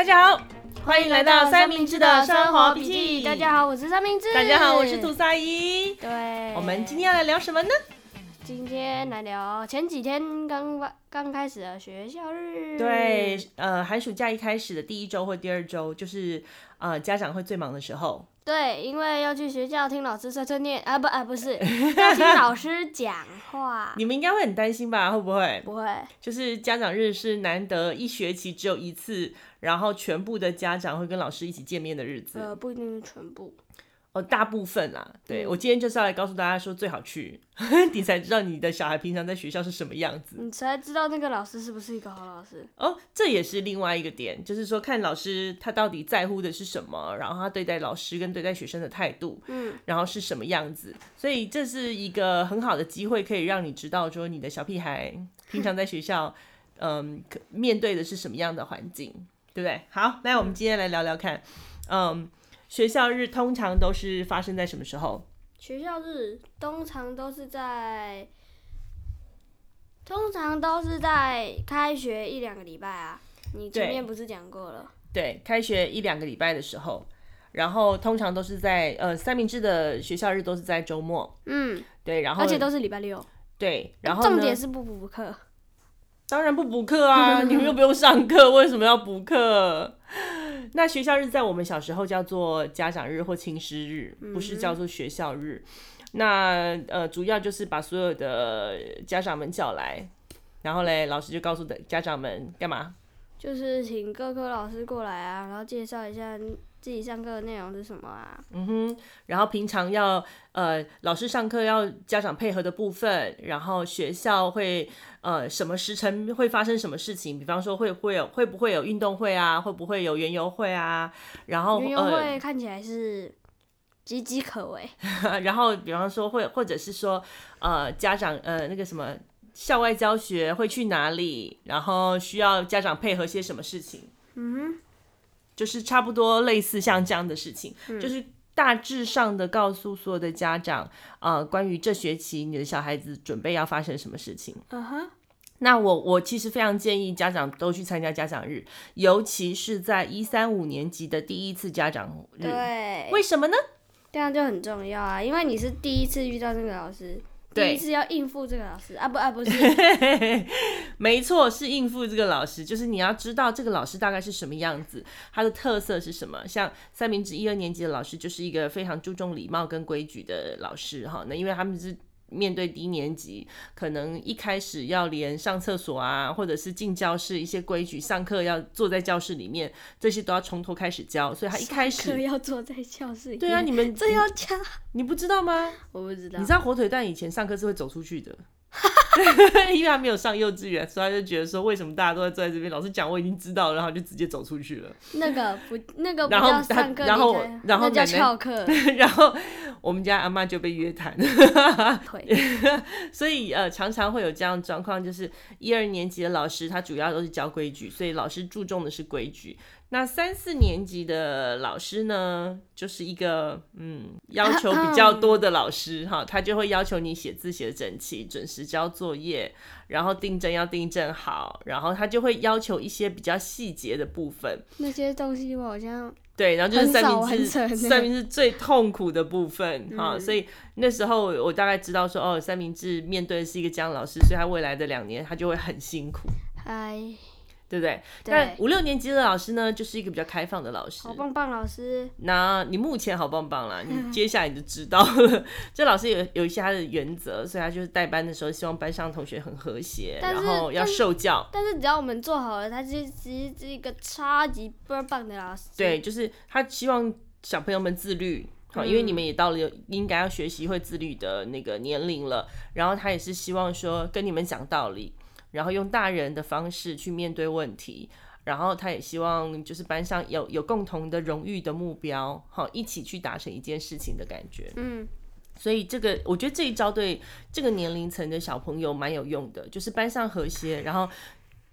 大家好，欢迎来到三明治的生活笔记。大家好，我是三明治。大家好，我是吐司阿姨。对，我们今天要来聊什么呢？今天来聊前几天刚刚开始的学校日。对，呃，寒暑假一开始的第一周或第二周，就是呃家长会最忙的时候。对，因为要去学校听老师碎碎念啊，不啊，不是要听老师讲话。你们应该会很担心吧？会不会？不会。就是家长日是难得一学期只有一次，然后全部的家长会跟老师一起见面的日子。呃，不一定是全部。哦，大部分啦，对，我今天就是要来告诉大家说，最好去，你才知道你的小孩平常在学校是什么样子，你才知道那个老师是不是一个好老师。哦，这也是另外一个点，就是说看老师他到底在乎的是什么，然后他对待老师跟对待学生的态度，嗯，然后是什么样子，所以这是一个很好的机会，可以让你知道说你的小屁孩 平常在学校，嗯，面对的是什么样的环境，对不对？好，那我们今天来聊聊看，嗯。学校日通常都是发生在什么时候？学校日通常都是在，通常都是在开学一两个礼拜啊。你前面不是讲过了？对，开学一两个礼拜的时候，然后通常都是在呃三明治的学校日都是在周末。嗯，对，然后而且都是礼拜六。对，然后重点是不补课。当然不补课啊，你们又不用上课，为什么要补课？那学校日在我们小时候叫做家长日或亲师日，不是叫做学校日。嗯、那呃，主要就是把所有的家长们叫来，然后嘞，老师就告诉的家长们干嘛？就是请各科老师过来啊，然后介绍一下。自己上课的内容是什么啊？嗯哼，然后平常要呃老师上课要家长配合的部分，然后学校会呃什么时辰会发生什么事情？比方说会会有会不会有运动会啊？会不会有园游会啊？然后园游会看起来是岌岌可危。呃、然后比方说会或者是说呃家长呃那个什么校外教学会去哪里？然后需要家长配合些什么事情？嗯。就是差不多类似像这样的事情，嗯、就是大致上的告诉所有的家长，呃，关于这学期你的小孩子准备要发生什么事情。嗯哼，那我我其实非常建议家长都去参加家长日，尤其是在一三五年级的第一次家长日。对，为什么呢？这样就很重要啊，因为你是第一次遇到这个老师。第一次要应付这个老师啊不啊不是，没错，是应付这个老师，就是你要知道这个老师大概是什么样子，他的特色是什么。像三明治一二年级的老师就是一个非常注重礼貌跟规矩的老师哈，那因为他们是。面对低年级，可能一开始要连上厕所啊，或者是进教室一些规矩，上课要坐在教室里面，这些都要从头开始教。所以他一开始要坐在教室里面。对啊，你们这要教，你不知道吗？我不知道。你知道火腿蛋以前上课是会走出去的。因为他没有上幼稚园，所以他就觉得说，为什么大家都在坐在这边？老师讲我已经知道了，然后就直接走出去了。那个不，那个不叫上课，然后然后叫翘课。然后我们家阿妈就被约谈。所以呃，常常会有这样状况，就是一二年级的老师他主要都是教规矩，所以老师注重的是规矩。那三四年级的老师呢，就是一个嗯 要求比较多的老师哈，他就会要求你写字写得整齐，准时交作业，然后订正要订正好，然后他就会要求一些比较细节的部分。那些东西我好像对，然后就是三明治，三明治最痛苦的部分哈，所以那时候我大概知道说哦，三明治面对的是一个这样老师，所以他未来的两年他就会很辛苦。嗨。对不对？对，但五六年级的老师呢，就是一个比较开放的老师。好棒棒老师。那你目前好棒棒啦，你 接下来你就知道了。这老师有有一些他的原则，所以他就是带班的时候，希望班上同学很和谐，然后要受教。但是只要我们做好了，他其实是一个超级棒棒的老师。对，就是他希望小朋友们自律，好，因为你们也到了应该要学习会自律的那个年龄了。然后他也是希望说跟你们讲道理。然后用大人的方式去面对问题，然后他也希望就是班上有有共同的荣誉的目标，好，一起去达成一件事情的感觉。嗯，所以这个我觉得这一招对这个年龄层的小朋友蛮有用的，就是班上和谐，然后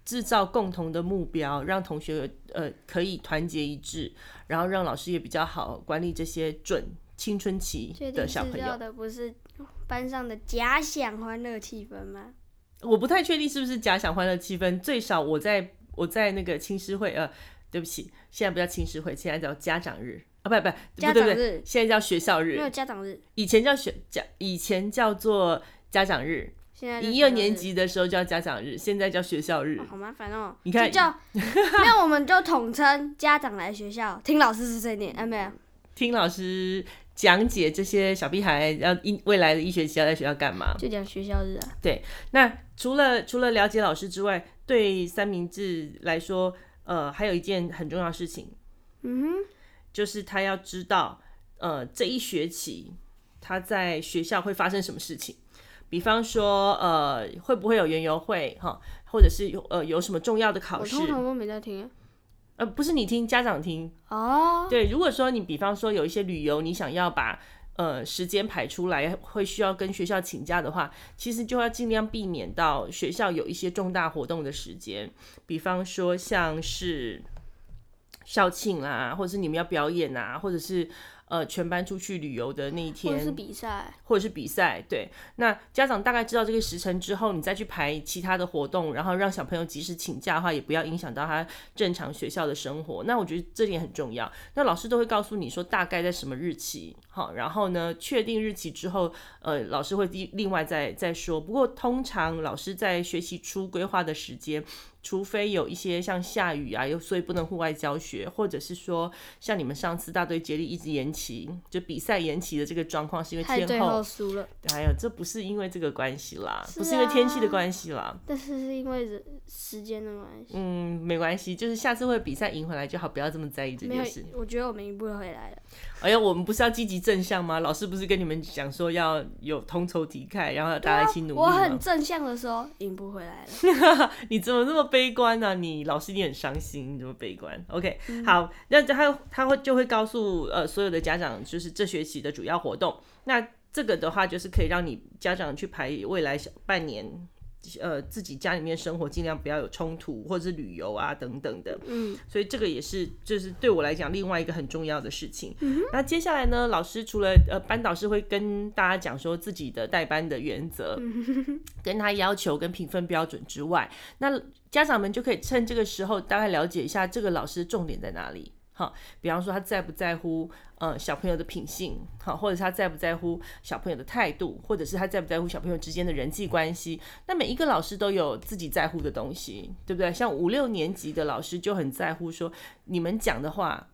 制造共同的目标，让同学呃可以团结一致，然后让老师也比较好管理这些准青春期的小朋友。的不是班上的假想欢乐气氛吗？我不太确定是不是假想欢乐气氛，最少我在我在那个青师会呃对不起，现在不叫青师会，现在叫家长日啊，不不，家长日，现在叫学校日，没有家长日，以前叫学家，以前叫做家长日。一二年级的时候叫家长日，现在叫学校日，哦、好麻烦哦。你看，那我们就统称家长来学校听老师是谁念，哎没有？听老师讲解这些小屁孩要一未来的一学期要在学校干嘛？就讲学校日啊。对，那除了除了了解老师之外，对三明治来说，呃，还有一件很重要的事情，嗯哼，就是他要知道，呃，这一学期他在学校会发生什么事情。比方说，呃，会不会有园游会哈，或者是有呃有什么重要的考试？我通常都没在听，呃，不是你听，家长听哦。对，如果说你比方说有一些旅游，你想要把呃时间排出来，会需要跟学校请假的话，其实就要尽量避免到学校有一些重大活动的时间，比方说像是校庆啦，或者是你们要表演啊，或者是。呃，全班出去旅游的那一天，或者是比赛，或者是比赛，对。那家长大概知道这个时辰之后，你再去排其他的活动，然后让小朋友及时请假的话，也不要影响到他正常学校的生活。那我觉得这点很重要。那老师都会告诉你说大概在什么日期，好，然后呢，确定日期之后，呃，老师会另另外再再说。不过通常老师在学习初规划的时间。除非有一些像下雨啊，又所以不能户外教学，或者是说像你们上次大队接力一直延期，就比赛延期的这个状况，是因为天后输了。还有这不是因为这个关系啦，是啊，不是因为天气的关系啦，但是是因为时间的关系。嗯，没关系，就是下次会比赛赢回来就好，不要这么在意这件事。我觉得我们赢不回来了。哎呀，我们不是要积极正向吗？老师不是跟你们讲说要有同仇敌忾，然后大家一起努力吗？我很正向的说，赢不回来了。你怎么这么悲观呢、啊？你老师你很伤心，你这么悲观？OK，、嗯、好，那他他会就会告诉呃所有的家长，就是这学期的主要活动。那这个的话，就是可以让你家长去排未来小半年。呃，自己家里面生活尽量不要有冲突，或者是旅游啊等等的。嗯，所以这个也是，就是对我来讲另外一个很重要的事情。嗯，那接下来呢，老师除了呃班导师会跟大家讲说自己的带班的原则，嗯，跟他要求跟评分标准之外，那家长们就可以趁这个时候大概了解一下这个老师重点在哪里。好，比方说他在不在乎呃小朋友的品性，好，或者他在不在乎小朋友的态度，或者是他在不在乎小朋友之间的人际关系。那每一个老师都有自己在乎的东西，对不对？像五六年级的老师就很在乎说，你们讲的话，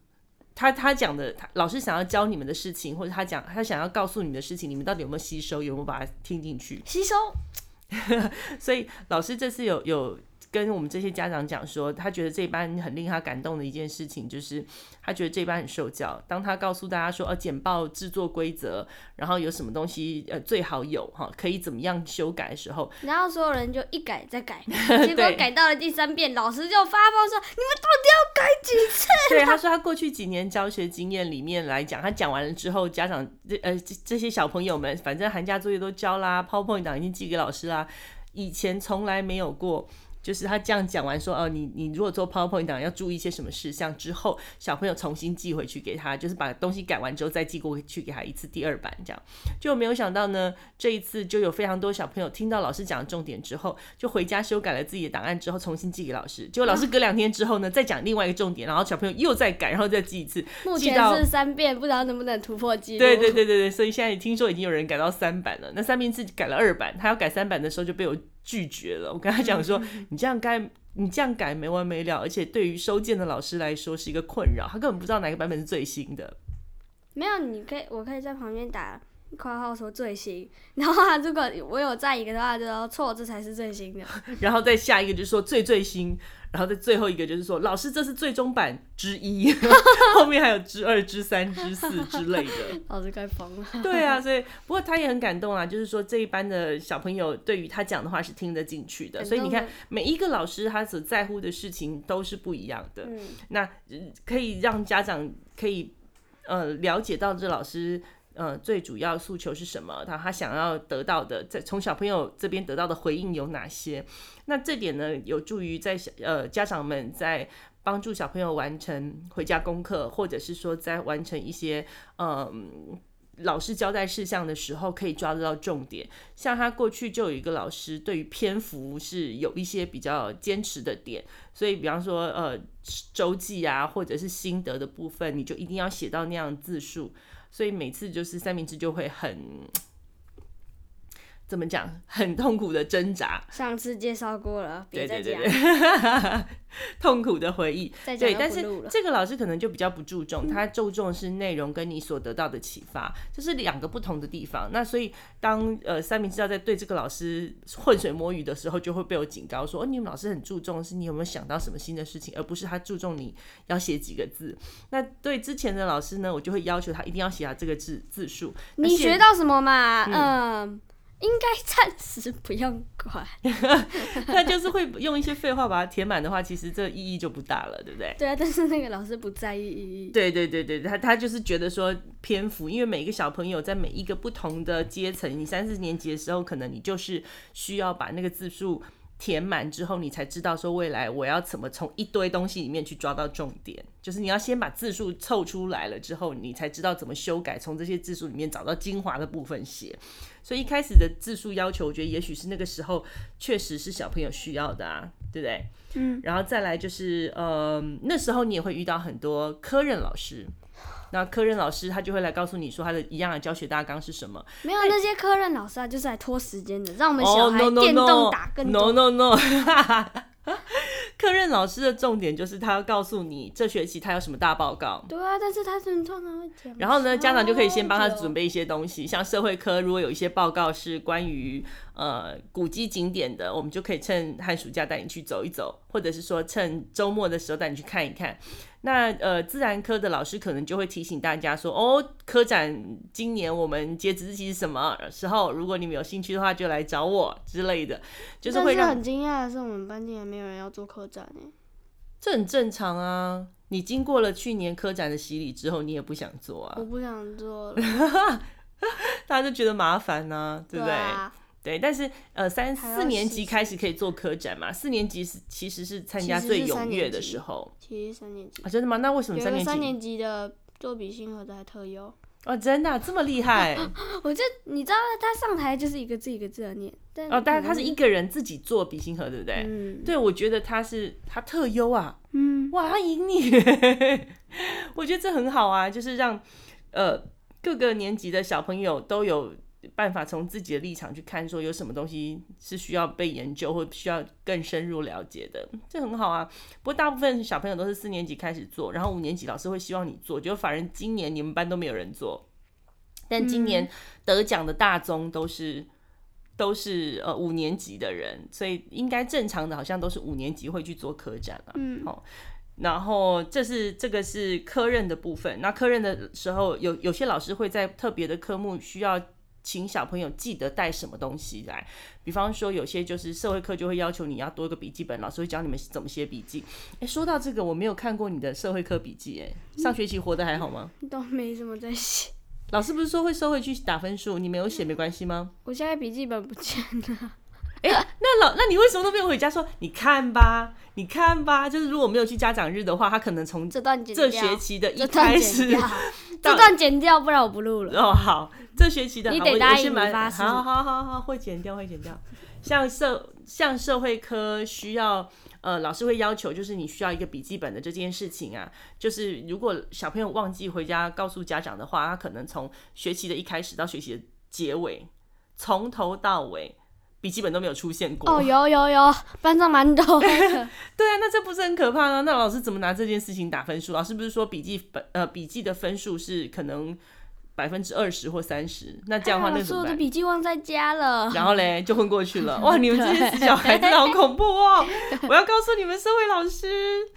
他他讲的，他老师想要教你们的事情，或者他讲他想要告诉你们的事情，你们到底有没有吸收，有没有把它听进去？吸收。所以老师这次有有。跟我们这些家长讲说，他觉得这班很令他感动的一件事情，就是他觉得这班很受教。当他告诉大家说，呃，简报制作规则，然后有什么东西，呃，最好有哈，可以怎么样修改的时候，然后所有人就一改再改，结果改到了第三遍，老师就发疯说：“你们到底要改几次？” 对，他说他过去几年教学经验里面来讲，他讲完了之后，家长这呃这这些小朋友们，反正寒假作业都交啦，PowerPoint 档已经寄给老师啦，以前从来没有过。就是他这样讲完说，哦，你你如果做 PowerPoint 档要注意一些什么事项之后，小朋友重新寄回去给他，就是把东西改完之后再寄过去给他一次第二版，这样。就没有想到呢，这一次就有非常多小朋友听到老师讲的重点之后，就回家修改了自己的档案之后重新寄给老师，结果老师隔两天之后呢，再讲另外一个重点，然后小朋友又再改，然后再寄一次，目前是三遍，不知道能不能突破记录。对对对对对，所以现在听说已经有人改到三版了，那三明治改了二版，他要改三版的时候就被我拒绝了。我跟他讲说，你这样该。你这样改没完没了，而且对于收件的老师来说是一个困扰，他根本不知道哪个版本是最新的。没有，你可以，我可以在旁边打括号说最新，然后他如果我有在一个的话，就说错，这才是最新的。然后再下一个就是说最最新。然后再最后一个就是说，老师这是最终版之一，后面还有之二、之三、之四之类的。老师该疯了。对啊，所以不过他也很感动啊，就是说这一班的小朋友对于他讲的话是听得进去的。所以你看，每一个老师他所在乎的事情都是不一样的。嗯，那可以让家长可以呃了解到这老师。呃，最主要诉求是什么？他他想要得到的，在从小朋友这边得到的回应有哪些？那这点呢，有助于在小呃家长们在帮助小朋友完成回家功课，或者是说在完成一些嗯老师交代事项的时候可以抓得到重点。像他过去就有一个老师，对于篇幅是有一些比较坚持的点，所以比方说呃周记啊，或者是心得的部分，你就一定要写到那样字数。所以每次就是三明治就会很。怎么讲？很痛苦的挣扎。上次介绍过了，别再讲。对对对对 痛苦的回忆。对，但是这个老师可能就比较不注重，他注重是内容跟你所得到的启发，这是两个不同的地方。那所以当呃三明治要在对这个老师浑水摸鱼的时候，就会被我警告说：哦，你们老师很注重是你有没有想到什么新的事情，而不是他注重你要写几个字。那对之前的老师呢，我就会要求他一定要写下这个字字数。你学到什么嘛？嗯。呃应该暂时不用管，那就是会用一些废话把它填满的话，其实这意义就不大了，对不对？对啊，但是那个老师不在意意义。对对对对，他他就是觉得说篇幅，因为每一个小朋友在每一个不同的阶层，你三四年级的时候，可能你就是需要把那个字数。填满之后，你才知道说未来我要怎么从一堆东西里面去抓到重点。就是你要先把字数凑出来了之后，你才知道怎么修改，从这些字数里面找到精华的部分写。所以一开始的字数要求，我觉得也许是那个时候确实是小朋友需要的啊，对不对？嗯。然后再来就是，呃，那时候你也会遇到很多科任老师。那科任老师他就会来告诉你说他的一样的教学大纲是什么？没有那些科任老师啊，就是来拖时间的，让我们小孩电动打更多。Oh, no no no！, no, no. 科任老师的重点就是他要告诉你这学期他有什么大报告。对啊，但是他通常会讲。然后呢，家长就可以先帮他准备一些东西，像社会科如果有一些报告是关于呃古迹景点的，我们就可以趁寒暑假带你去走一走，或者是说趁周末的时候带你去看一看。那呃，自然科的老师可能就会提醒大家说，哦，科展今年我们截止日期是什么时候？如果你们有兴趣的话，就来找我之类的。就是会让很惊讶的是，我们班竟然没有人要做科展呢。这很正常啊，你经过了去年科展的洗礼之后，你也不想做啊。我不想做了，大家就觉得麻烦呢、啊，对不对？对，但是呃，三四年级开始可以做科展嘛？四年级是其实是参加最踊跃的时候。其实三年级啊，真的吗？那为什么三年级？三年级的做比心盒的还特优哦，真的、啊、这么厉害？我就你知道，他上台就是一个字一个字的念。哦，但是他是一个人自己做比心盒，对不对？嗯。对，我觉得他是他特优啊。嗯。哇，他赢你！我觉得这很好啊，就是让呃各个年级的小朋友都有。办法从自己的立场去看，说有什么东西是需要被研究或需要更深入了解的，这很好啊。不过大部分小朋友都是四年级开始做，然后五年级老师会希望你做，就反正今年你们班都没有人做，但今年得奖的大宗都是都是呃五年级的人，所以应该正常的好像都是五年级会去做科展了。嗯，好，然后这是这个是科任的部分。那科任的时候，有有些老师会在特别的科目需要。请小朋友记得带什么东西来，比方说有些就是社会课就会要求你要多一个笔记本，老师会教你们怎么写笔记。哎，说到这个，我没有看过你的社会课笔记，哎，上学期活得还好吗？都没什么在写。老师不是说会收回去打分数，你没有写没关系吗？我现在笔记本不见了。哎，那老，那你为什么都没有回家说？你看吧，你看吧，就是如果没有去家长日的话，他可能从这段这学期的一开始，这段剪掉，不然我不录了。哦，好。这学期的你得答应我发誓，好好好好，会剪掉会剪掉。像社像社会科需要，呃，老师会要求，就是你需要一个笔记本的这件事情啊，就是如果小朋友忘记回家告诉家长的话，他可能从学期的一开始到学期的结尾，从头到尾笔记本都没有出现过。哦，有有有，班上蛮多。对啊，那这不是很可怕吗？那老师怎么拿这件事情打分数？老师不是说笔记本呃笔记的分数是可能？百分之二十或三十，那这样的话，那怎么办？我的笔记忘在家了。然后嘞，就混过去了。哇，你们这些死小孩真的好恐怖哦！我要告诉你们，社会老师。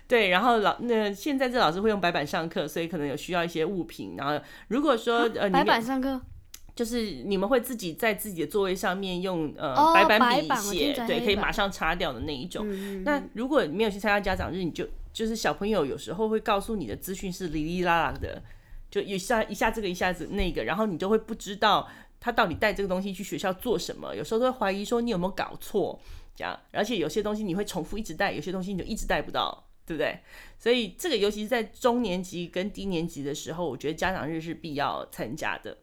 对，然后老那现在这老师会用白板上课，所以可能有需要一些物品。然后如果说呃，白板上课，就是你们会自己在自己的座位上面用呃、哦、白板笔写，对，可以马上擦掉的那一种。嗯、那如果你没有去参加家长日，你就就是小朋友有时候会告诉你的资讯是哩哩啦啦的。就一下一下这个一下子那个，然后你就会不知道他到底带这个东西去学校做什么。有时候都会怀疑说你有没有搞错，这样。而且有些东西你会重复一直带，有些东西你就一直带不到，对不对？所以这个尤其是在中年级跟低年级的时候，我觉得家长日是必要参加的。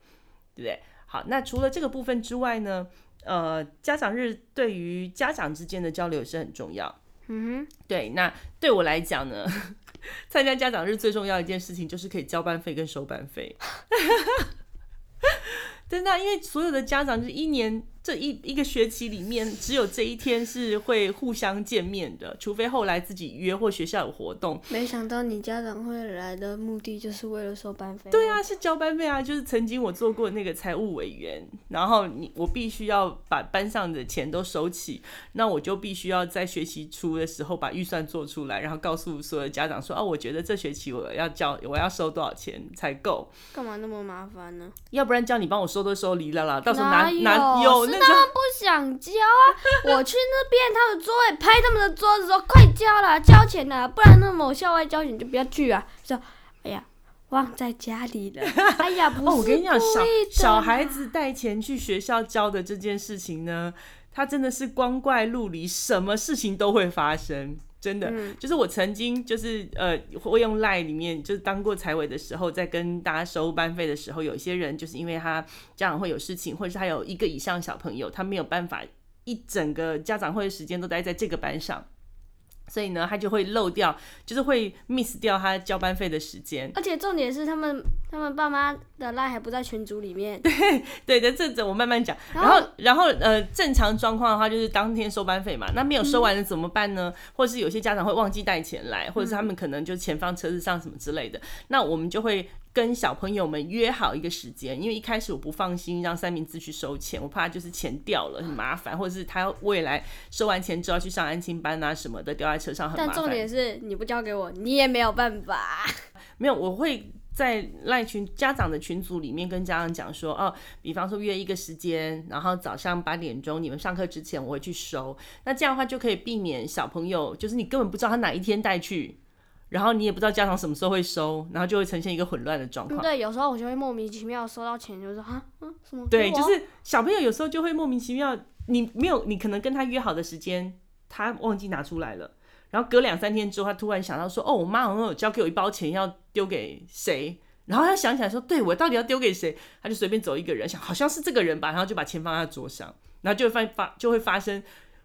对不对？好，那除了这个部分之外呢，呃，家长日对于家长之间的交流也是很重要。嗯哼，对，那对我来讲呢，参加家长日最重要一件事情就是可以交班费跟收班费。真的，因为所有的家长就是一年这一一个学期里面，只有这一天是会互相见面的，除非后来自己约或学校有活动。没想到你家长会来的目的就是为了收班费。对啊，是交班费啊，就是曾经我做过那个财务委员，然后你我必须要把班上的钱都收起，那我就必须要在学期初的时候把预算做出来，然后告诉所有家长说，哦，我觉得这学期我要交我要收多少钱才够。干嘛那么麻烦呢？要不然叫你帮我收都收离了啦，到时候拿拿有，是他们不想交啊！我去那边他们座位拍他们的桌子说快交了，交钱了，不然那某校外交钱就不要去啊！说哎呀，忘在家里了。哎呀，不是哦，我跟你讲，小小孩子带钱去学校交的这件事情呢，他真的是光怪陆离，什么事情都会发生。真的，嗯、就是我曾经就是呃，会用 Line 里面就是当过财委的时候，在跟大家收班费的时候，有一些人就是因为他家长会有事情，或者是他有一个以上小朋友，他没有办法一整个家长会的时间都待在这个班上。所以呢，他就会漏掉，就是会 miss 掉他交班费的时间。而且重点是，他们他们爸妈的 line 还不在群组里面。对对的，这这我慢慢讲。然后然后呃，正常状况的话就是当天收班费嘛。那没有收完了怎么办呢？嗯、或者是有些家长会忘记带钱来，或者是他们可能就钱放车子上什么之类的。嗯、那我们就会。跟小朋友们约好一个时间，因为一开始我不放心让三明治去收钱，我怕就是钱掉了很麻烦，或者是他未来收完钱之后去上安亲班啊什么的，掉在车上很麻烦。但重点是你不交给我，你也没有办法。没有，我会在赖群家长的群组里面跟家长讲说，哦，比方说约一个时间，然后早上八点钟你们上课之前我会去收，那这样的话就可以避免小朋友就是你根本不知道他哪一天带去。然后你也不知道家长什么时候会收，然后就会呈现一个混乱的状况。对，有时候我就会莫名其妙收到钱，就说啊，嗯，什么？对，就是小朋友有时候就会莫名其妙，你没有，你可能跟他约好的时间，他忘记拿出来了。然后隔两三天之后，他突然想到说，哦，我妈好像有交给我一包钱要丢给谁，然后他想起来说，对，我到底要丢给谁？他就随便走一个人，想好像是这个人吧，然后就把钱放在桌上，然后就会发发就会发生。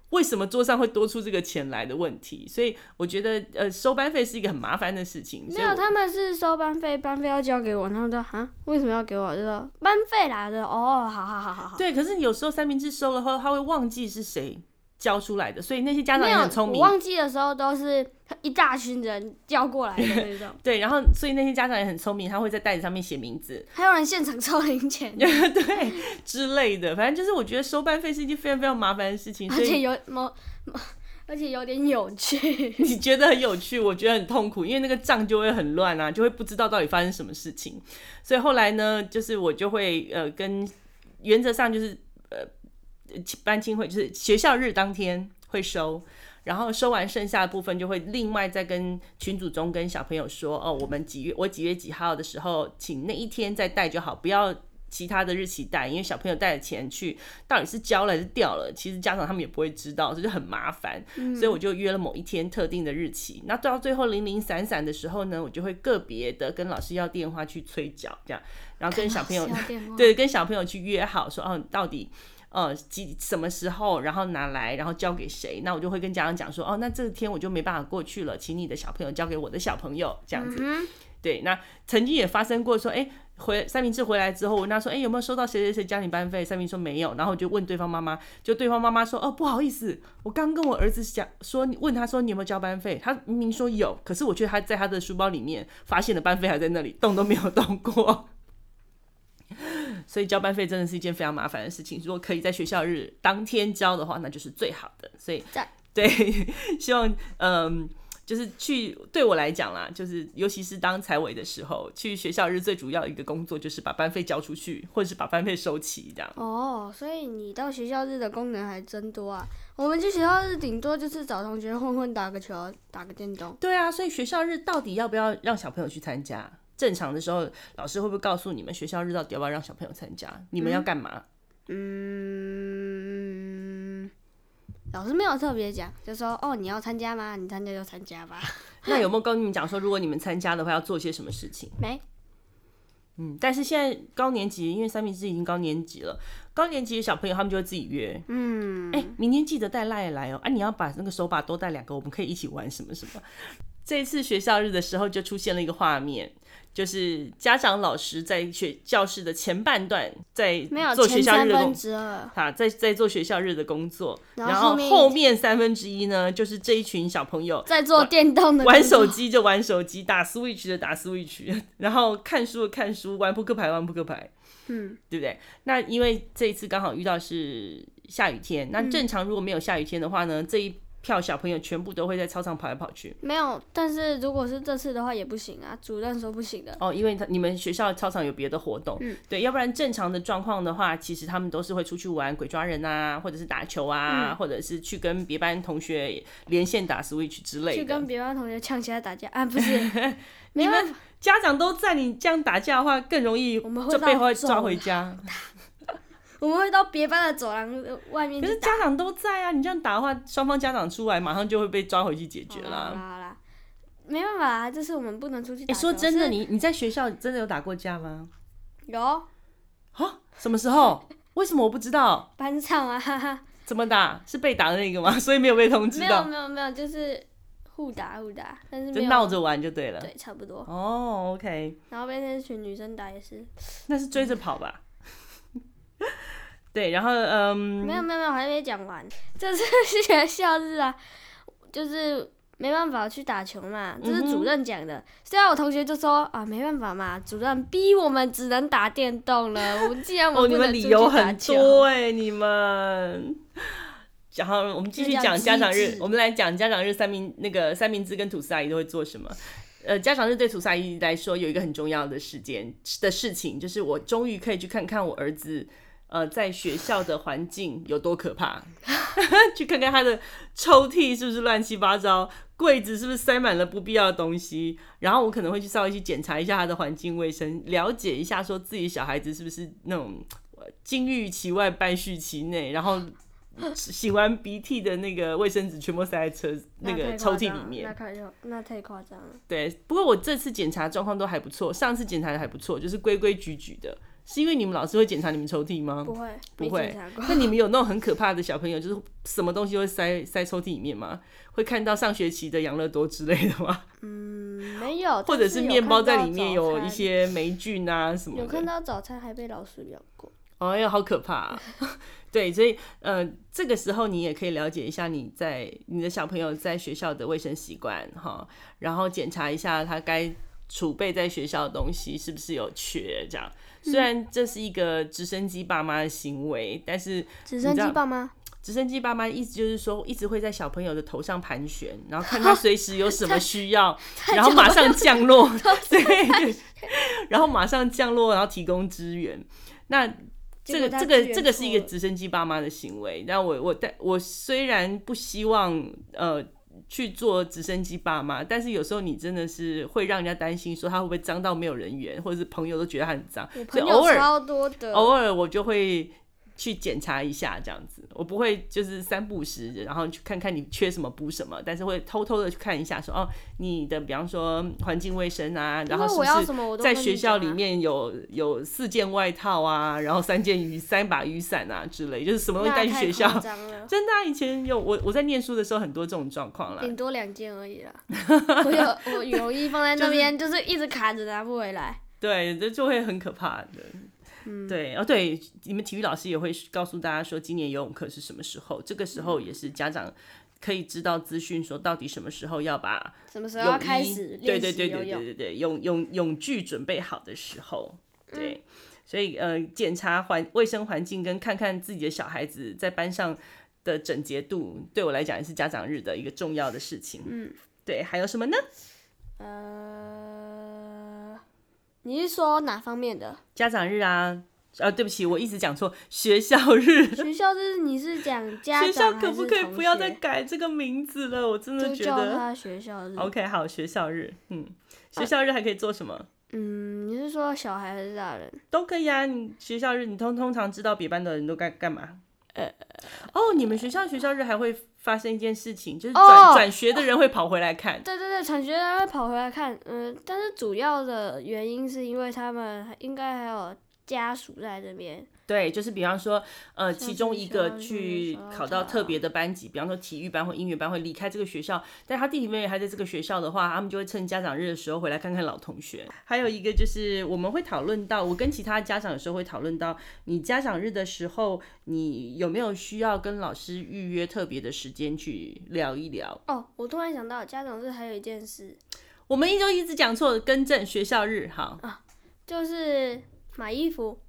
为什么桌上会多出这个钱来的问题？所以我觉得，呃，收班费是一个很麻烦的事情。没有，他们是收班费，班费要交给我，然后说啊，为什么要给我？就说班费来的哦，好好好好好。对，可是有时候三明治收了后，他会忘记是谁。交出来的，所以那些家长也很聪明。我忘记的时候都是一大群人叫过来的那种。对，然后所以那些家长也很聪明，他会在袋子上面写名字，还有人现场抽零钱，对之类的。反正就是我觉得收班费是一件非常非常麻烦的事情，而且有么，而且有点有趣。你觉得很有趣，我觉得很痛苦，因为那个账就会很乱啊，就会不知道到底发生什么事情。所以后来呢，就是我就会呃跟原则上就是呃。班青会就是学校日当天会收，然后收完剩下的部分就会另外再跟群组中跟小朋友说哦，我们几月我几月几号的时候，请那一天再带就好，不要其他的日期带，因为小朋友带的钱去到底是交了还是掉了，其实家长他们也不会知道，这就很麻烦。嗯、所以我就约了某一天特定的日期，那到最后零零散散的时候呢，我就会个别的跟老师要电话去催缴，这样，然后跟小朋友 对跟小朋友去约好说哦，到底。呃，几什么时候，然后拿来，然后交给谁？那我就会跟家长讲说，哦，那这天我就没办法过去了，请你的小朋友交给我的小朋友，这样子。嗯、对，那曾经也发生过说，哎，回三明治回来之后，我问他说，哎，有没有收到谁谁谁交你班费？三明说没有，然后我就问对方妈妈，就对方妈妈说，哦，不好意思，我刚跟我儿子讲说，问他说你有没有交班费？他明明说有，可是我却他在他的书包里面发现了班费还在那里，动都没有动过。所以交班费真的是一件非常麻烦的事情。如果可以在学校日当天交的话，那就是最好的。所以，对，希望嗯，就是去对我来讲啦，就是尤其是当财委的时候，去学校日最主要一个工作就是把班费交出去，或者是把班费收齐这样。哦，所以你到学校日的功能还真多啊！我们去学校日顶多就是找同学混混，打个球，打个电动。对啊，所以学校日到底要不要让小朋友去参加？正常的时候，老师会不会告诉你们学校日到底要不要让小朋友参加？你们要干嘛？嗯，老师没有特别讲，就说哦，你要参加吗？你参加就参加吧。那有没有跟你们讲说，如果你们参加的话，要做些什么事情？没，嗯，但是现在高年级，因为三明治已经高年级了，高年级的小朋友他们就会自己约。嗯，哎、欸，明天记得带赖来哦。啊，你要把那个手把多带两个，我们可以一起玩什么什么。这一次学校日的时候，就出现了一个画面。就是家长老师在学教室的前半段在做学校日的工作，啊，在在做学校日的工作，然后后面三分之一呢，就是这一群小朋友在做电动的玩手机就玩手机，打 Switch 的打 Switch，然后看书的看书，玩扑克牌玩扑克牌，嗯，对不对？那因为这一次刚好遇到是下雨天，那正常如果没有下雨天的话呢，这一票小朋友全部都会在操场跑来跑去。没有，但是如果是这次的话也不行啊，主任说不行的。哦，因为他你们学校操场有别的活动，嗯，对，要不然正常的状况的话，其实他们都是会出去玩鬼抓人啊，或者是打球啊，嗯、或者是去跟别班同学连线打 Switch 之类的。去跟别班同学呛起来打架啊？不是，你们家长都在，你这样打架的话更容易，就被会抓回家。我们会到别班的走廊外面。可是家长都在啊，你这样打的话，双方家长出来，马上就会被抓回去解决啦好啦，没办法啊，就是我们不能出去打。说真的，你你在学校真的有打过架吗？有。啊？什么时候？为什么我不知道？班上啊，哈哈。怎么打？是被打的那个吗？所以没有被通知到。没有没有没有，就是互打互打，但是就闹着玩就对了。对，差不多。哦、oh,，OK。然后被那群女生打也是。那是追着跑吧？对，然后嗯，没有没有没有，还没讲完。这是 学校日啊，就是没办法去打球嘛，这是主任讲的。嗯、虽然我同学就说啊，没办法嘛，主任逼我们只能打电动了。我们既然我们不能出去打球，哦，你们理由很多哎，你们。然后我们继续讲家长日，我们来讲家长日三明那个三明治跟吐司阿姨都会做什么。呃，家长日对吐司阿姨来说有一个很重要的时间的事情，就是我终于可以去看看我儿子。呃，在学校的环境有多可怕？去看看他的抽屉是不是乱七八糟，柜子是不是塞满了不必要的东西。然后我可能会去稍微去检查一下他的环境卫生，了解一下说自己小孩子是不是那种金玉其外败絮其内，然后擤完鼻涕的那个卫生纸全部塞在车那个抽屉里面。那太那太夸张了。对，不过我这次检查状况都还不错，上次检查的还不错，就是规规矩矩的。是因为你们老师会检查你们抽屉吗？不会，不会。那你们有那种很可怕的小朋友，就是什么东西会塞塞抽屉里面吗？会看到上学期的养乐多之类的吗？嗯，没有。或者是面包在里面有一些霉菌啊什么的。有看到早餐还被老师咬过。哎呀，好可怕啊！对，所以呃，这个时候你也可以了解一下你在你的小朋友在学校的卫生习惯哈，然后检查一下他该储备在学校的东西是不是有缺这样。虽然这是一个直升机爸妈的行为，但是直升机爸妈，直升机爸妈意思就是说，一直会在小朋友的头上盘旋，然后看他随时有什么需要，然后马上降落，对，然后马上降落，然后提供支援。那这个这个这个是一个直升机爸妈的行为。那我我但我虽然不希望呃。去做直升机爸妈，但是有时候你真的是会让人家担心，说他会不会脏到没有人缘，或者是朋友都觉得他很脏，朋友超多的，偶尔我就会。去检查一下这样子，我不会就是三不时，然后去看看你缺什么补什么，但是会偷偷的去看一下说，说哦，你的比方说环境卫生啊，然后是不是在学校里面有有四件外套啊，然后三件雨三把雨伞啊之类，就是什么东西带去学校？真的啊，以前有我我在念书的时候很多这种状况啦，顶多两件而已啦。我有我羽绒衣放在那边，就是、就是一直卡着拿不回来。对，这就会很可怕的。对哦，对，你们体育老师也会告诉大家说，今年游泳课是什么时候？这个时候也是家长可以知道资讯，说到底什么时候要把什么时候要开始？对对对对对对对，泳泳泳具准备好的时候，对，嗯、所以呃，检查环卫生环境跟看看自己的小孩子在班上的整洁度，对我来讲也是家长日的一个重要的事情。嗯，对，还有什么呢？呃。你是说哪方面的家长日啊？呃，对不起，我一直讲错，学校日。学校日，你是讲家长学校可不可以不要再改这个名字了？我真的觉得。叫他学校日。OK，好，学校日。嗯，学校日还可以做什么？嗯，你是说小孩还是大人？都可以啊。你学校日，你通通常知道别班的人都干干嘛？呃，哦，你们学校学校日还会发生一件事情，就是转转、哦、学的人会跑回来看。对对对，转学的人会跑回来看。嗯，但是主要的原因是因为他们应该还有家属在这边。对，就是比方说，呃，其中一个去考到特别的班级，比方说体育班或音乐班会离开这个学校，但他弟弟妹妹还在这个学校的话，他们就会趁家长日的时候回来看看老同学。还有一个就是我们会讨论到，我跟其他家长有时候会讨论到，你家长日的时候，你有没有需要跟老师预约特别的时间去聊一聊？哦，我突然想到，家长日还有一件事，我们一周一直讲错，更正学校日，好啊，就是买衣服。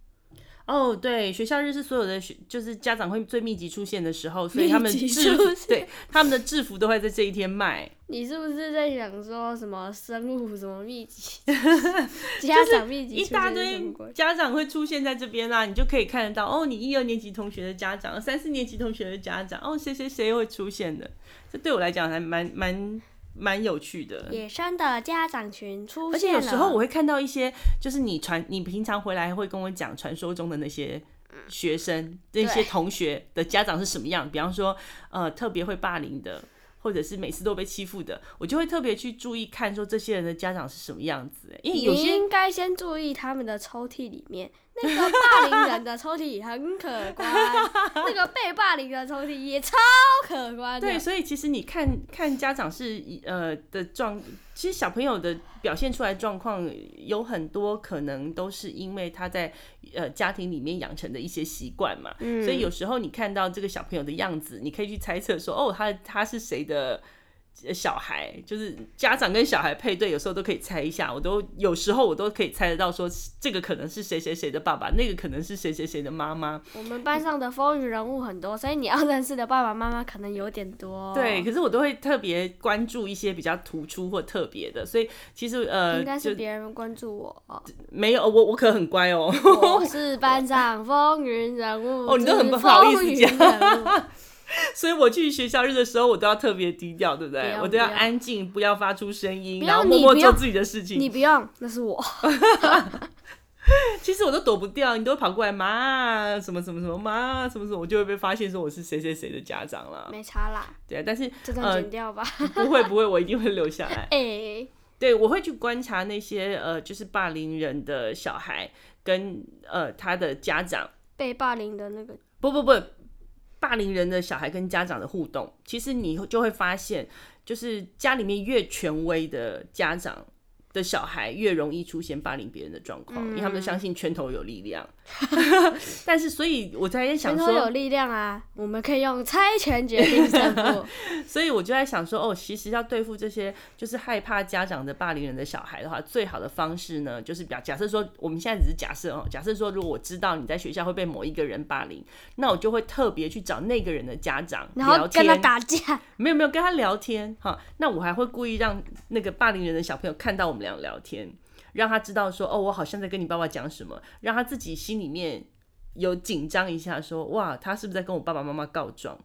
哦，对，学校日是所有的学，就是家长会最密集出现的时候，所以他们制服，对，他们的制服都会在这一天卖。你是不是在想说什么生物什么密集？家长密集，一大堆家长会出现在这边啦，你就可以看得到哦，你一二年级同学的家长，三四年级同学的家长，哦，谁谁谁会出现的？这对我来讲还蛮蛮。蛮有趣的，野生的家长群出现了。而且有时候我会看到一些，就是你传，你平常回来会跟我讲传说中的那些学生，那些同学的家长是什么样？比方说，呃，特别会霸凌的。或者是每次都被欺负的，我就会特别去注意看，说这些人的家长是什么样子。因为有些你应该先注意他们的抽屉里面，那个霸凌人的抽屉很可观，那个被霸凌的抽屉也超可观。对，所以其实你看看家长是呃的状，其实小朋友的表现出来状况有很多可能都是因为他在呃家庭里面养成的一些习惯嘛。嗯，所以有时候你看到这个小朋友的样子，你可以去猜测说，哦，他他是谁的。小孩就是家长跟小孩配对，有时候都可以猜一下。我都有时候我都可以猜得到，说这个可能是谁谁谁的爸爸，那个可能是谁谁谁的妈妈。我们班上的风云人物很多，所以你要认识的爸爸妈妈可能有点多。对，可是我都会特别关注一些比较突出或特别的，所以其实呃，应该是别人关注我。没有，我我可很乖哦。我是班上风云人物。哦，你都很不好意思讲。所以我去学校日的时候，我都要特别低调，对不对？不我都要安静，不要发出声音，然后默默做自己的事情。你不用，那是我。其实我都躲不掉，你都会跑过来，妈，什么什么什么，妈，什么什么，我就会被发现说我是谁谁谁的家长了。没差啦。对啊，但是这段剪掉吧。呃，不会不会，我一定会留下来。哎、欸，对，我会去观察那些呃，就是霸凌人的小孩跟呃他的家长被霸凌的那个。不不不。霸凌人的小孩跟家长的互动，其实你就会发现，就是家里面越权威的家长的小孩越容易出现霸凌别人的状况，因为他们都相信拳头有力量。但是，所以我在想说，拳头有力量啊，我们可以用猜拳决定胜负。所以我就在想说，哦，其实要对付这些就是害怕家长的霸凌人的小孩的话，最好的方式呢，就是表假设说，我们现在只是假设哦，假设说，如果我知道你在学校会被某一个人霸凌，那我就会特别去找那个人的家长聊天，然后跟他打架。没有没有跟他聊天哈，那我还会故意让那个霸凌人的小朋友看到我们俩聊天。让他知道说哦，我好像在跟你爸爸讲什么，让他自己心里面有紧张一下说，说哇，他是不是在跟我爸爸妈妈告状？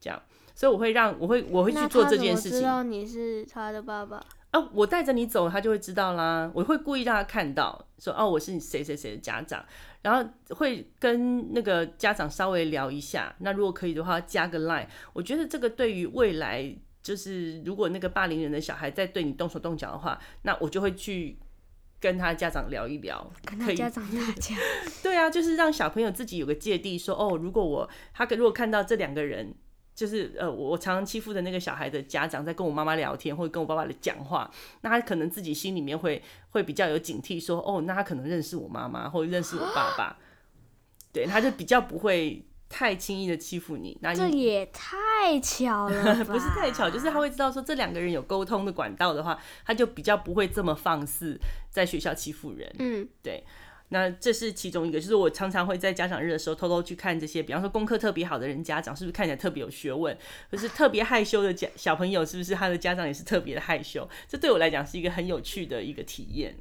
这样，所以我会让我会我会去做这件事情。知道你是他的爸爸啊？我带着你走，他就会知道啦。我会故意让他看到，说哦，我是你谁谁谁的家长，然后会跟那个家长稍微聊一下。那如果可以的话，加个 line。我觉得这个对于未来，就是如果那个霸凌人的小孩在对你动手动脚的话，那我就会去。跟他家长聊一聊，跟他家长打架，对啊，就是让小朋友自己有个芥蒂，说哦，如果我他如果看到这两个人，就是呃，我常常欺负的那个小孩的家长在跟我妈妈聊天，或者跟我爸爸的讲话，那他可能自己心里面会会比较有警惕，说哦，那他可能认识我妈妈，或者认识我爸爸，对，他就比较不会。太轻易的欺负你，那你这也太巧了，不是太巧，就是他会知道说这两个人有沟通的管道的话，他就比较不会这么放肆在学校欺负人。嗯，对，那这是其中一个，就是我常常会在家长日的时候偷偷去看这些，比方说功课特别好的人家长是不是看起来特别有学问，可是特别害羞的家小朋友是不是他的家长也是特别的害羞？这对我来讲是一个很有趣的一个体验。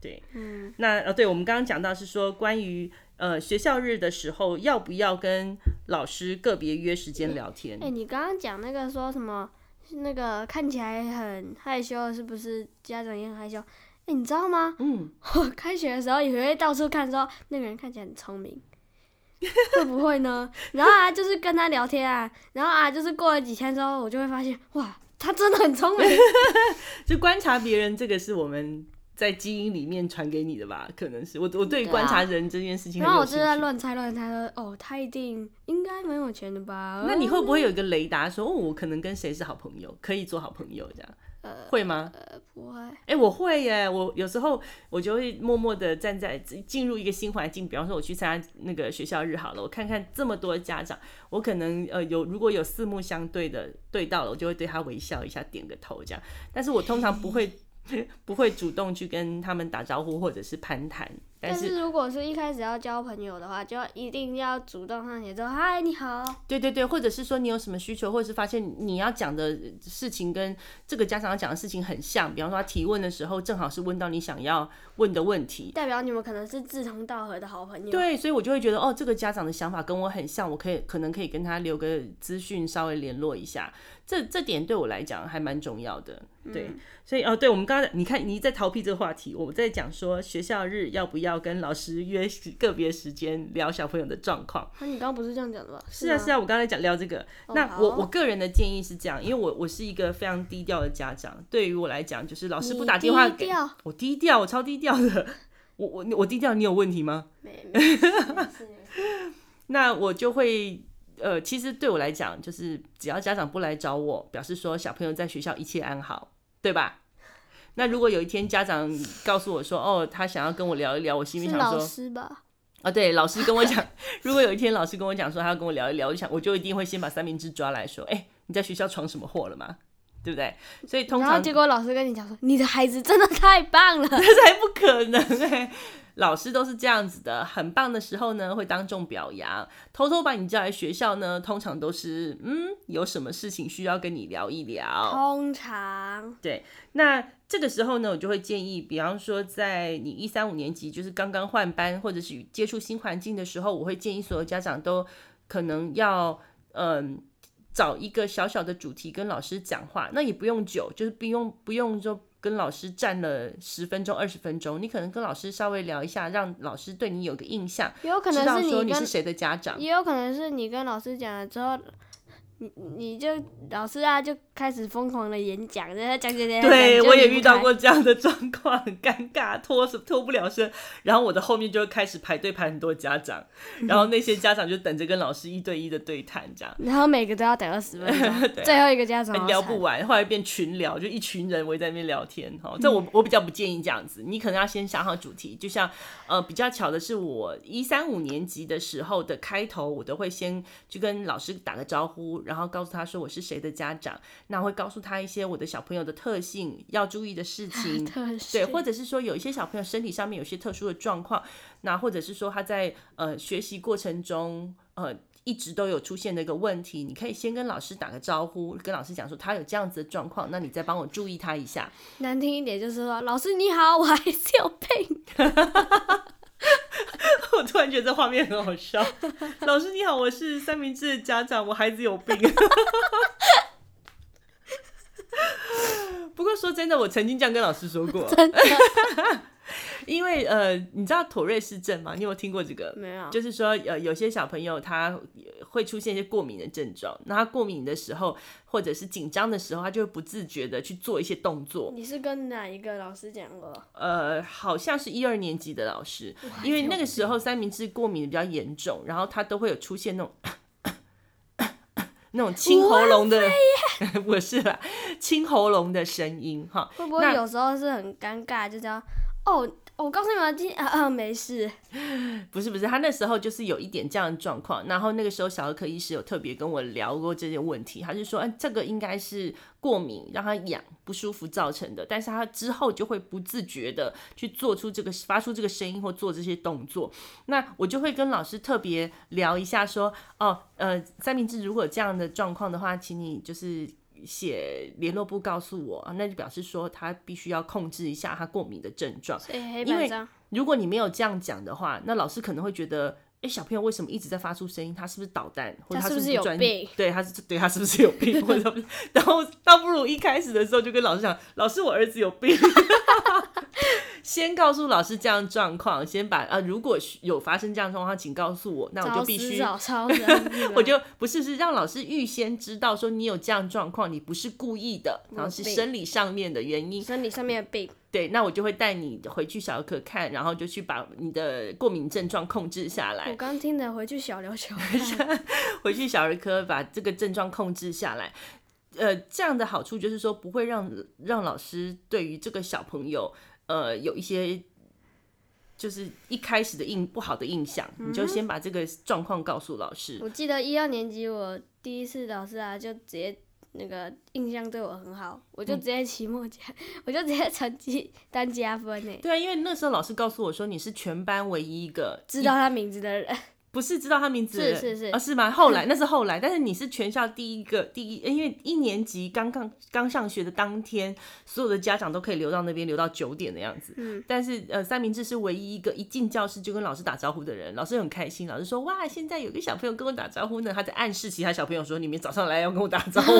对，嗯，那呃，对我们刚刚讲到是说关于。呃，学校日的时候要不要跟老师个别约时间聊天？哎、欸，你刚刚讲那个说什么？那个看起来很害羞，是不是家长也很害羞？哎、欸，你知道吗？嗯，我开学的时候也会到处看，说那个人看起来很聪明，会不会呢？然后啊，就是跟他聊天啊，然后啊，就是过了几天之后，我就会发现，哇，他真的很聪明。就观察别人，这个是我们在基因里面传给你的吧？可能是我，我对观察人这件事情。然后我就在乱猜乱猜说，哦，他一定应该蛮有钱的吧？那你会不会有一个雷达说，哦，我可能跟谁是好朋友，可以做好朋友这样？呃，会吗？呃，不会。哎、欸，我会耶！我有时候我就会默默的站在进入一个新环境，比方说我去参加那个学校日好了，我看看这么多家长，我可能呃有如果有四目相对的对到了，我就会对他微笑一下，点个头这样。但是我通常不会。不会主动去跟他们打招呼或者是攀谈，但是，如果是一开始要交朋友的话，就要一定要主动上前说嗨，你好。对对对，或者是说你有什么需求，或者是发现你要讲的事情跟这个家长要讲的事情很像，比方说他提问的时候正好是问到你想要问的问题，代表你们可能是志同道合的好朋友。对，所以我就会觉得哦，这个家长的想法跟我很像，我可以可能可以跟他留个资讯，稍微联络一下。这这点对我来讲还蛮重要的，对，嗯、所以哦，对，我们刚才你看你在逃避这个话题，我们在讲说学校日要不要跟老师约个别时间聊小朋友的状况。那、啊、你刚刚不是这样讲的吗？是啊是啊，我刚才讲聊这个。哦、那我我个人的建议是这样，因为我我是一个非常低调的家长，对于我来讲，就是老师不打电话给我低调，我超低调的。我我我低调，你有问题吗？没没。那我就会。呃，其实对我来讲，就是只要家长不来找我，表示说小朋友在学校一切安好，对吧？那如果有一天家长告诉我说，哦，他想要跟我聊一聊，我心里想说，老师吧？啊，对，老师跟我讲，如果有一天老师跟我讲说他要跟我聊一聊，我就想我就一定会先把三明治抓来说，哎，你在学校闯什么祸了吗？对不对？所以通常，然后结果老师跟你讲说，你的孩子真的太棒了，这才不可能哎。老师都是这样子的，很棒的时候呢，会当众表扬；偷偷把你叫来学校呢，通常都是嗯，有什么事情需要跟你聊一聊。通常对，那这个时候呢，我就会建议，比方说在你一三五年级，就是刚刚换班或者是接触新环境的时候，我会建议所有家长都可能要嗯，找一个小小的主题跟老师讲话，那也不用久，就是不用不用就。跟老师站了十分钟、二十分钟，你可能跟老师稍微聊一下，让老师对你有个印象，也有可能是你说你是谁的家长，也有可能是你跟老师讲了之后。你你就老师啊，就开始疯狂的演讲，在讲讲讲。对，我也遇到过这样的状况，很尴尬，脱是脱不了身。然后我的后面就开始排队排很多家长，然后那些家长就等着跟老师一对一的对谈，这样。然后每个都要等二十分钟，对最后一个家长聊不完，后来变群聊，就一群人围在那边聊天。哈，这我我比较不建议这样子，你可能要先想好主题。就像呃，比较巧的是，我一三五年级的时候的开头，我都会先去跟老师打个招呼。然后告诉他说我是谁的家长，那我会告诉他一些我的小朋友的特性，要注意的事 情，对，或者是说有一些小朋友身体上面有些特殊的状况，那或者是说他在呃学习过程中呃一直都有出现的一个问题，你可以先跟老师打个招呼，跟老师讲说他有这样子的状况，那你再帮我注意他一下。难听一点就是说，老师你好，我孩子有病。我突然觉得这画面很好笑。老师你好，我是三明治的家长，我孩子有病。不过说真的，我曾经这样跟老师说过。因为呃，你知道妥瑞氏症吗？你有听过这个？没有。就是说，呃，有些小朋友他会出现一些过敏的症状，那他过敏的时候，或者是紧张的时候，他就会不自觉的去做一些动作。你是跟哪一个老师讲过？呃，好像是一二年级的老师，因为那个时候三明治过敏的比较严重，然后他都会有出现那种 那种清喉咙的，不是啦，清喉咙的声音哈。会不会有时候是很尴尬，就这样哦？我告诉你们，今天啊啊没事，不是不是，他那时候就是有一点这样的状况，然后那个时候小儿科医师有特别跟我聊过这些问题，他就说，哎，这个应该是过敏让他痒不舒服造成的，但是他之后就会不自觉的去做出这个发出这个声音或做这些动作，那我就会跟老师特别聊一下说，哦，呃，三明治如果有这样的状况的话，请你就是。写联络部告诉我，那就表示说他必须要控制一下他过敏的症状。因为如果你没有这样讲的话，那老师可能会觉得，哎、欸，小朋友为什么一直在发出声音？他是不是捣蛋？或者他是不是有病？对，他是对他是不是有病？或者 然后倒不如一开始的时候就跟老师讲，老师，我儿子有病。先告诉老师这样状况，先把啊，如果有发生这样状况，请告诉我，那我就必须找 超人，我就不是是让老师预先知道说你有这样状况，你不是故意的，然后是生理上面的原因，生理上面的病。对，那我就会带你回去小儿科看，然后就去把你的过敏症状控制下来。我刚听的回去小琉球，回去小儿科把这个症状控制下来。呃，这样的好处就是说不会让让老师对于这个小朋友呃有一些就是一开始的印不好的印象，嗯、你就先把这个状况告诉老师。我记得一二年级我第一次老师啊就直接。那个印象对我很好，我就直接期末加，嗯、我就直接成绩单加分呢。对啊，因为那时候老师告诉我说，你是全班唯一一个知道他名字的人。不是知道他名字，是是是，啊是吗？后来那是后来，但是你是全校第一个第一，因为一年级刚刚刚上学的当天，所有的家长都可以留到那边，留到九点的样子。嗯，但是呃，三明治是唯一一个一进教室就跟老师打招呼的人，老师很开心，老师说哇，现在有个小朋友跟我打招呼呢，他在暗示其他小朋友说你们早上来要跟我打招呼，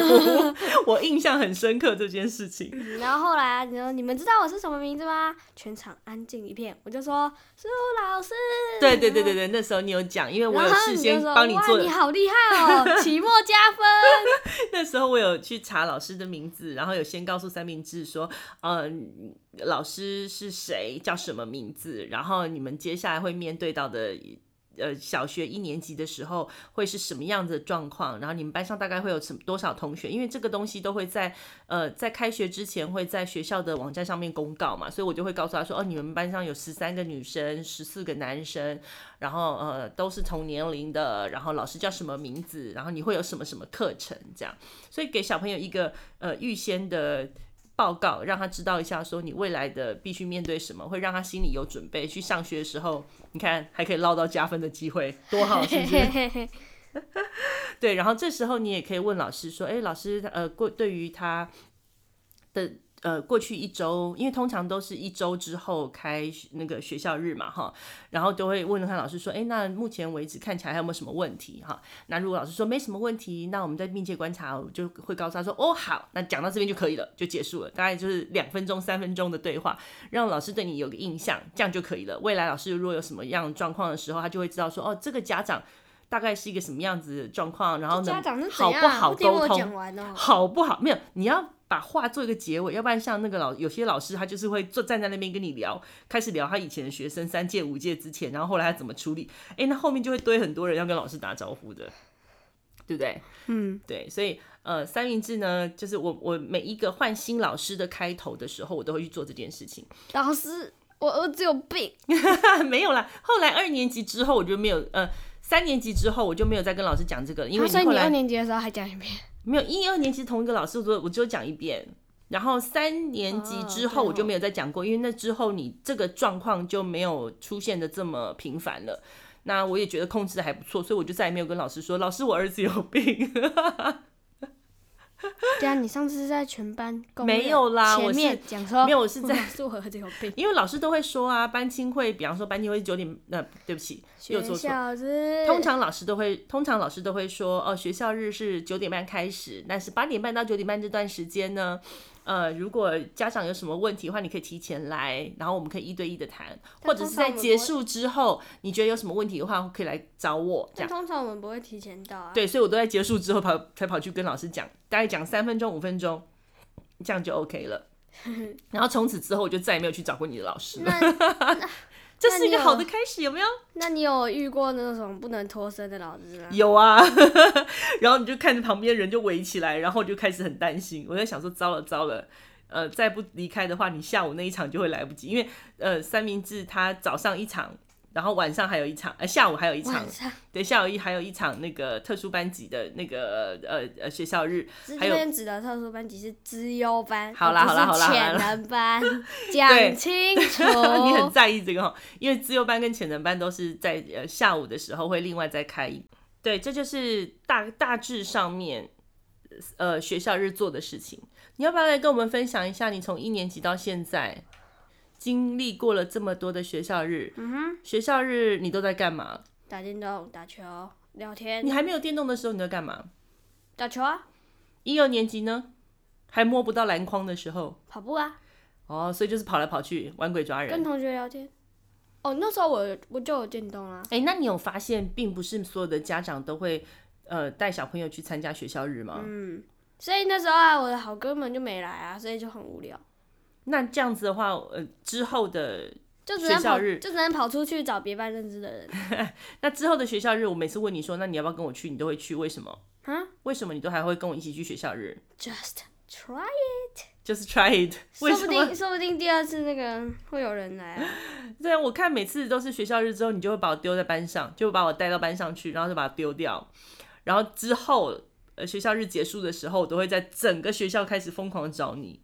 我印象很深刻这件事情。嗯、然后后来啊，你说你们知道我是什么名字吗？全场安静一片，我就说苏老师。对对对对对，那时候你有讲。因为我有事先帮你做，你好厉害哦，期末加分。那时候我有去查老师的名字，然后有先告诉三明治说，嗯，老师是谁，叫什么名字，然后你们接下来会面对到的。呃，小学一年级的时候会是什么样子的状况？然后你们班上大概会有什多少同学？因为这个东西都会在呃在开学之前会在学校的网站上面公告嘛，所以我就会告诉他说，哦，你们班上有十三个女生，十四个男生，然后呃都是同年龄的，然后老师叫什么名字，然后你会有什么什么课程这样，所以给小朋友一个呃预先的。报告让他知道一下，说你未来的必须面对什么，会让他心里有准备。去上学的时候，你看还可以捞到加分的机会，多好，是不是？对，然后这时候你也可以问老师说：“哎，老师，呃，过对于他的。”呃，过去一周，因为通常都是一周之后开那个学校日嘛，哈，然后都会问他老师说，哎，那目前为止看起来还有没有什么问题，哈？那如果老师说没什么问题，那我们在密切观察，就会告诉他说，哦，好，那讲到这边就可以了，就结束了，大概就是两分钟、三分钟的对话，让老师对你有个印象，这样就可以了。未来老师如果有什么样状况的时候，他就会知道说，哦，这个家长大概是一个什么样子的状况，然后呢，好不好沟通，好不好？没有，你要。把话做一个结尾，要不然像那个老有些老师，他就是会坐站在那边跟你聊，开始聊他以前的学生三届五届之前，然后后来他怎么处理，哎，那后面就会堆很多人要跟老师打招呼的，对不对？嗯，对，所以呃，三明治呢，就是我我每一个换新老师的开头的时候，我都会去做这件事情。老师，我儿子有病，没有啦。后来二年级之后，我就没有，呃，三年级之后我就没有再跟老师讲这个了，因为你后来，二年级的时候还讲一遍。没有一二年级同一个老师，我我就讲一遍，然后三年级之后我就没有再讲过，因为那之后你这个状况就没有出现的这么频繁了。那我也觉得控制的还不错，所以我就再也没有跟老师说，老师我儿子有病。对啊，你上次是在全班没有啦，前面讲说没有，我是在是我儿子有病，因为老师都会说啊，班亲会，比方说班亲会九点，那、呃、对不起，又做错。通常老师都会，通常老师都会说，哦，学校日是九点半开始，但是八点半到九点半这段时间呢。呃，如果家长有什么问题的话，你可以提前来，然后我们可以一对一的谈，或者是在结束之后，你觉得有什么问题的话，可以来找我。这样。通常我们不会提前到啊。对，所以我都在结束之后跑，才跑去跟老师讲，大概讲三分钟、五分钟，这样就 OK 了。然后从此之后，我就再也没有去找过你的老师了。这是一个好的开始，有没有？那你有遇过那种不能脱身的老师吗？有啊，然后你就看着旁边人就围起来，然后就开始很担心。我在想说，糟了糟了，呃，再不离开的话，你下午那一场就会来不及，因为呃，三明治他早上一场。然后晚上还有一场，呃，下午还有一场，对，下午一还有一场那个特殊班级的那个呃呃学校日，还有指的特殊班级是资优班，好啦好啦好啦，潜能班，讲清楚，你很在意这个哈，因为资优班跟潜能班都是在呃下午的时候会另外再开，对，这就是大大致上面呃学校日做的事情，你要不要来跟我们分享一下你从一年级到现在？经历过了这么多的学校日，嗯哼，学校日你都在干嘛？打电动、打球、聊天。你还没有电动的时候，你在干嘛？打球啊。一二年级呢？还摸不到篮筐的时候？跑步啊。哦，所以就是跑来跑去玩鬼抓人，跟同学聊天。哦，那时候我我就有电动啊。哎、欸，那你有发现，并不是所有的家长都会呃带小朋友去参加学校日吗？嗯，所以那时候啊，我的好哥们就没来啊，所以就很无聊。那这样子的话，呃，之后的就学校日就只能跑出去找别班认识的人。那之后的学校日，我每次问你说，那你要不要跟我去？你都会去，为什么？啊？为什么你都还会跟我一起去学校日？Just try it，就是 try it。说不定，说不定第二次那个会有人来啊。对啊，我看每次都是学校日之后，你就会把我丢在班上，就把我带到班上去，然后就把它丢掉。然后之后，呃，学校日结束的时候，我都会在整个学校开始疯狂的找你。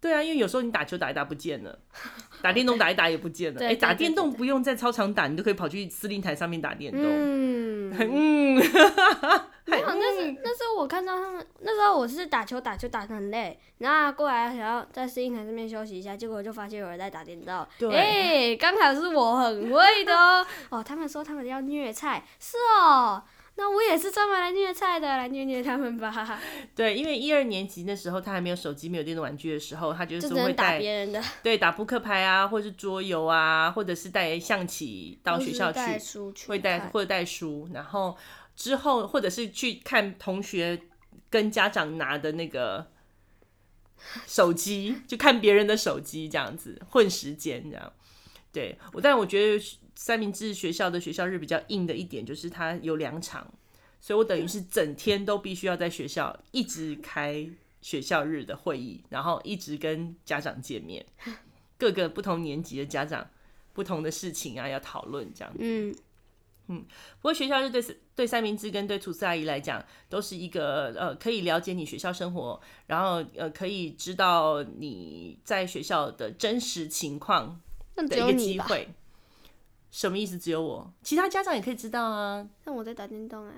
对啊，因为有时候你打球打一打不见了，打电动 打一打也不见了。哎、欸，打电动不用在操场打，你都可以跑去司令台上面打电动。嗯嗯，没有，那是那时候我看到他们，那时候我是打球打球打的很累，然后过来想要在司令台上面休息一下，结果就发现有人在打电动。对，哎、欸，刚好是我很会的哦。哦，他们说他们要虐菜，是哦。那我也是专门来虐菜的，来虐虐他们吧。对，因为一二年级那时候他还没有手机、没有电动玩具的时候，他就是会带打别人的，对，打扑克牌啊，或者是桌游啊，或者是带象棋到学校去，带书去会带或者带书，然后之后或者是去看同学跟家长拿的那个手机，就看别人的手机这样子混时间这样。对，我但我觉得。三明治学校的学校日比较硬的一点就是它有两场，所以我等于是整天都必须要在学校一直开学校日的会议，然后一直跟家长见面，各个不同年级的家长不同的事情啊要讨论这样子。嗯嗯，不过学校日对对三明治跟对吐司阿姨来讲都是一个呃可以了解你学校生活，然后呃可以知道你在学校的真实情况的一个机会。什么意思？只有我，其他家长也可以知道啊。那我在打电动啊。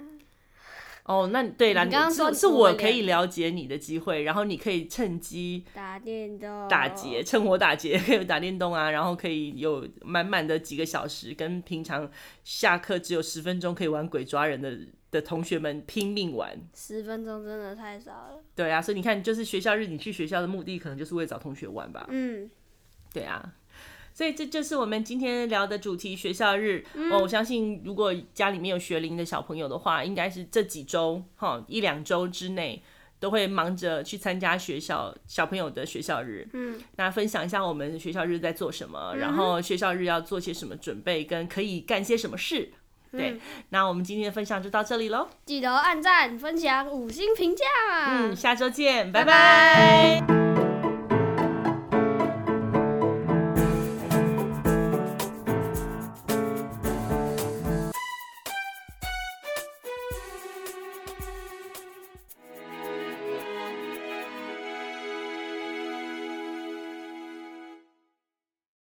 哦，那对啦，你刚刚说是我可以了解你的机会，然后你可以趁机打电动、打劫，趁火打劫，可以打电动啊，然后可以有满满的几个小时，跟平常下课只有十分钟可以玩鬼抓人的的同学们拼命玩。十分钟真的太少了。对啊，所以你看，就是学校日，你去学校的目的可能就是为了找同学玩吧。嗯，对啊。所以这就是我们今天聊的主题，学校日。嗯、哦，我相信如果家里面有学龄的小朋友的话，应该是这几周哈一两周之内都会忙着去参加学校小朋友的学校日。嗯，那分享一下我们学校日在做什么，嗯、然后学校日要做些什么准备，跟可以干些什么事。对，嗯、那我们今天的分享就到这里喽。记得按赞、分享、五星评价。嗯，下周见，拜拜。拜拜。